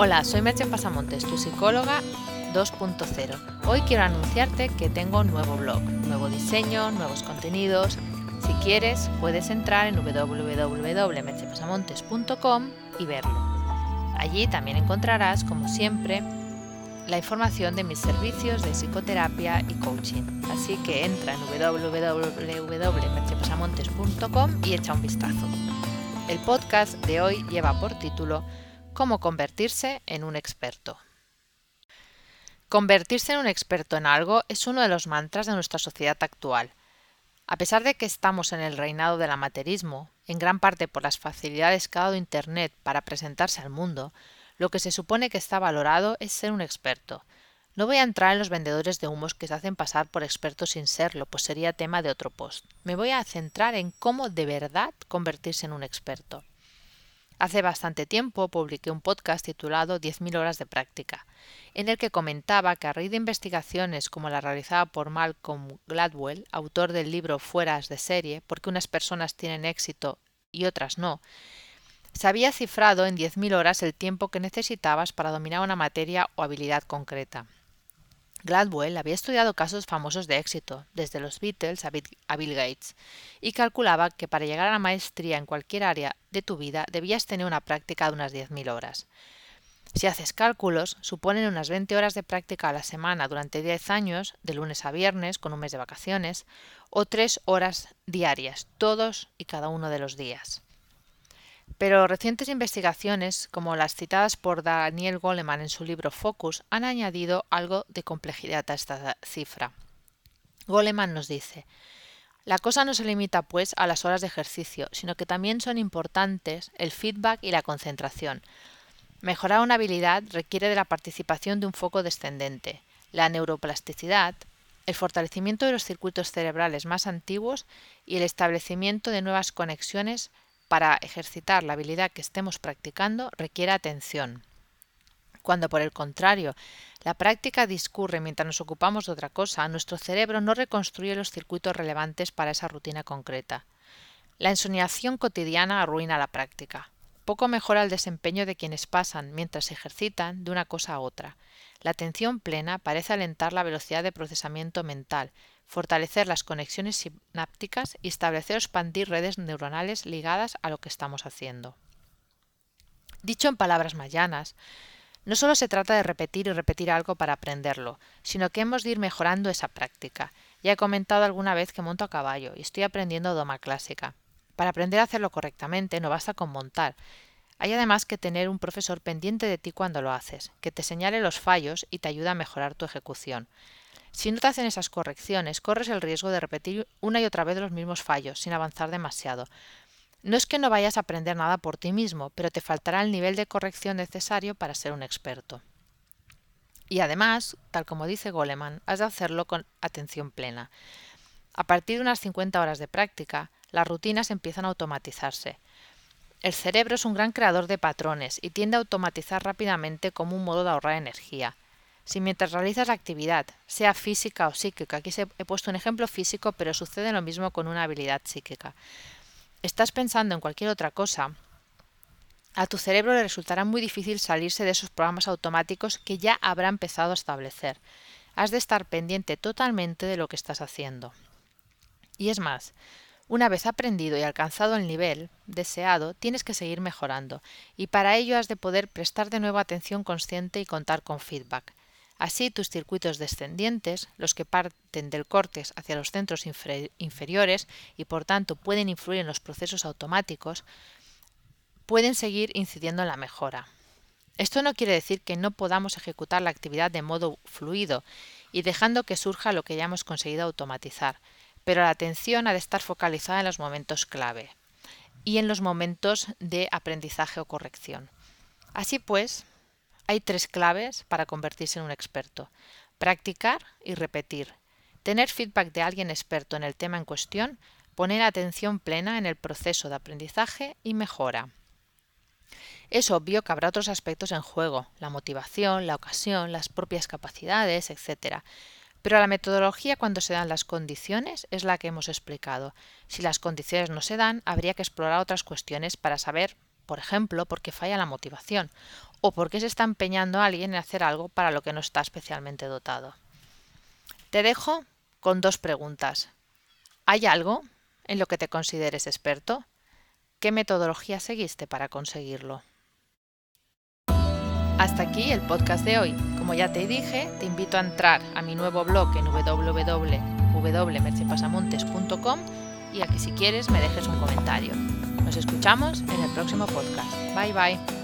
Hola, soy Merche Pasamontes, tu psicóloga 2.0. Hoy quiero anunciarte que tengo un nuevo blog, nuevo diseño, nuevos contenidos. Si quieres, puedes entrar en www.merchepasamontes.com y verlo. Allí también encontrarás, como siempre, la información de mis servicios de psicoterapia y coaching. Así que entra en www.merchepasamontes.com y echa un vistazo. El podcast de hoy lleva por título Cómo convertirse en un experto. Convertirse en un experto en algo es uno de los mantras de nuestra sociedad actual. A pesar de que estamos en el reinado del amaterismo, en gran parte por las facilidades que ha dado Internet para presentarse al mundo, lo que se supone que está valorado es ser un experto. No voy a entrar en los vendedores de humos que se hacen pasar por expertos sin serlo, pues sería tema de otro post. Me voy a centrar en cómo de verdad convertirse en un experto. Hace bastante tiempo publiqué un podcast titulado 10.000 horas de práctica, en el que comentaba que a raíz de investigaciones como la realizada por Malcolm Gladwell, autor del libro Fueras de serie, porque unas personas tienen éxito y otras no, se había cifrado en 10.000 horas el tiempo que necesitabas para dominar una materia o habilidad concreta. Gladwell había estudiado casos famosos de éxito, desde los Beatles a Bill Gates, y calculaba que para llegar a la maestría en cualquier área de tu vida debías tener una práctica de unas 10.000 horas. Si haces cálculos, suponen unas 20 horas de práctica a la semana durante 10 años, de lunes a viernes, con un mes de vacaciones, o 3 horas diarias, todos y cada uno de los días. Pero recientes investigaciones, como las citadas por Daniel Goleman en su libro Focus, han añadido algo de complejidad a esta cifra. Goleman nos dice, la cosa no se limita, pues, a las horas de ejercicio, sino que también son importantes el feedback y la concentración. Mejorar una habilidad requiere de la participación de un foco descendente, la neuroplasticidad, el fortalecimiento de los circuitos cerebrales más antiguos y el establecimiento de nuevas conexiones para ejercitar la habilidad que estemos practicando requiere atención. Cuando por el contrario la práctica discurre mientras nos ocupamos de otra cosa, nuestro cerebro no reconstruye los circuitos relevantes para esa rutina concreta. La ensoñación cotidiana arruina la práctica. Poco mejora el desempeño de quienes pasan, mientras se ejercitan, de una cosa a otra. La atención plena parece alentar la velocidad de procesamiento mental, fortalecer las conexiones sinápticas y establecer o expandir redes neuronales ligadas a lo que estamos haciendo. Dicho en palabras mayanas, no solo se trata de repetir y repetir algo para aprenderlo, sino que hemos de ir mejorando esa práctica. Ya he comentado alguna vez que monto a caballo y estoy aprendiendo doma clásica. Para aprender a hacerlo correctamente no basta con montar. Hay además que tener un profesor pendiente de ti cuando lo haces, que te señale los fallos y te ayude a mejorar tu ejecución. Si no te hacen esas correcciones, corres el riesgo de repetir una y otra vez los mismos fallos, sin avanzar demasiado. No es que no vayas a aprender nada por ti mismo, pero te faltará el nivel de corrección necesario para ser un experto. Y además, tal como dice Goleman, has de hacerlo con atención plena. A partir de unas 50 horas de práctica, las rutinas empiezan a automatizarse. El cerebro es un gran creador de patrones y tiende a automatizar rápidamente como un modo de ahorrar energía. Si mientras realizas la actividad, sea física o psíquica, aquí he puesto un ejemplo físico, pero sucede lo mismo con una habilidad psíquica, estás pensando en cualquier otra cosa, a tu cerebro le resultará muy difícil salirse de esos programas automáticos que ya habrá empezado a establecer. Has de estar pendiente totalmente de lo que estás haciendo. Y es más, una vez aprendido y alcanzado el nivel deseado, tienes que seguir mejorando, y para ello has de poder prestar de nuevo atención consciente y contar con feedback. Así, tus circuitos descendientes, los que parten del córtex hacia los centros inferiores y por tanto pueden influir en los procesos automáticos, pueden seguir incidiendo en la mejora. Esto no quiere decir que no podamos ejecutar la actividad de modo fluido y dejando que surja lo que ya hemos conseguido automatizar, pero la atención ha de estar focalizada en los momentos clave y en los momentos de aprendizaje o corrección. Así pues, hay tres claves para convertirse en un experto. Practicar y repetir. Tener feedback de alguien experto en el tema en cuestión. Poner atención plena en el proceso de aprendizaje y mejora. Es obvio que habrá otros aspectos en juego, la motivación, la ocasión, las propias capacidades, etc. Pero la metodología cuando se dan las condiciones es la que hemos explicado. Si las condiciones no se dan, habría que explorar otras cuestiones para saber por ejemplo, porque falla la motivación o porque se está empeñando alguien en hacer algo para lo que no está especialmente dotado. Te dejo con dos preguntas. ¿Hay algo en lo que te consideres experto? ¿Qué metodología seguiste para conseguirlo? Hasta aquí el podcast de hoy. Como ya te dije, te invito a entrar a mi nuevo blog en www.mercepasamontes.com y a que si quieres me dejes un comentario. Nos escuchamos en el próximo podcast. Bye bye.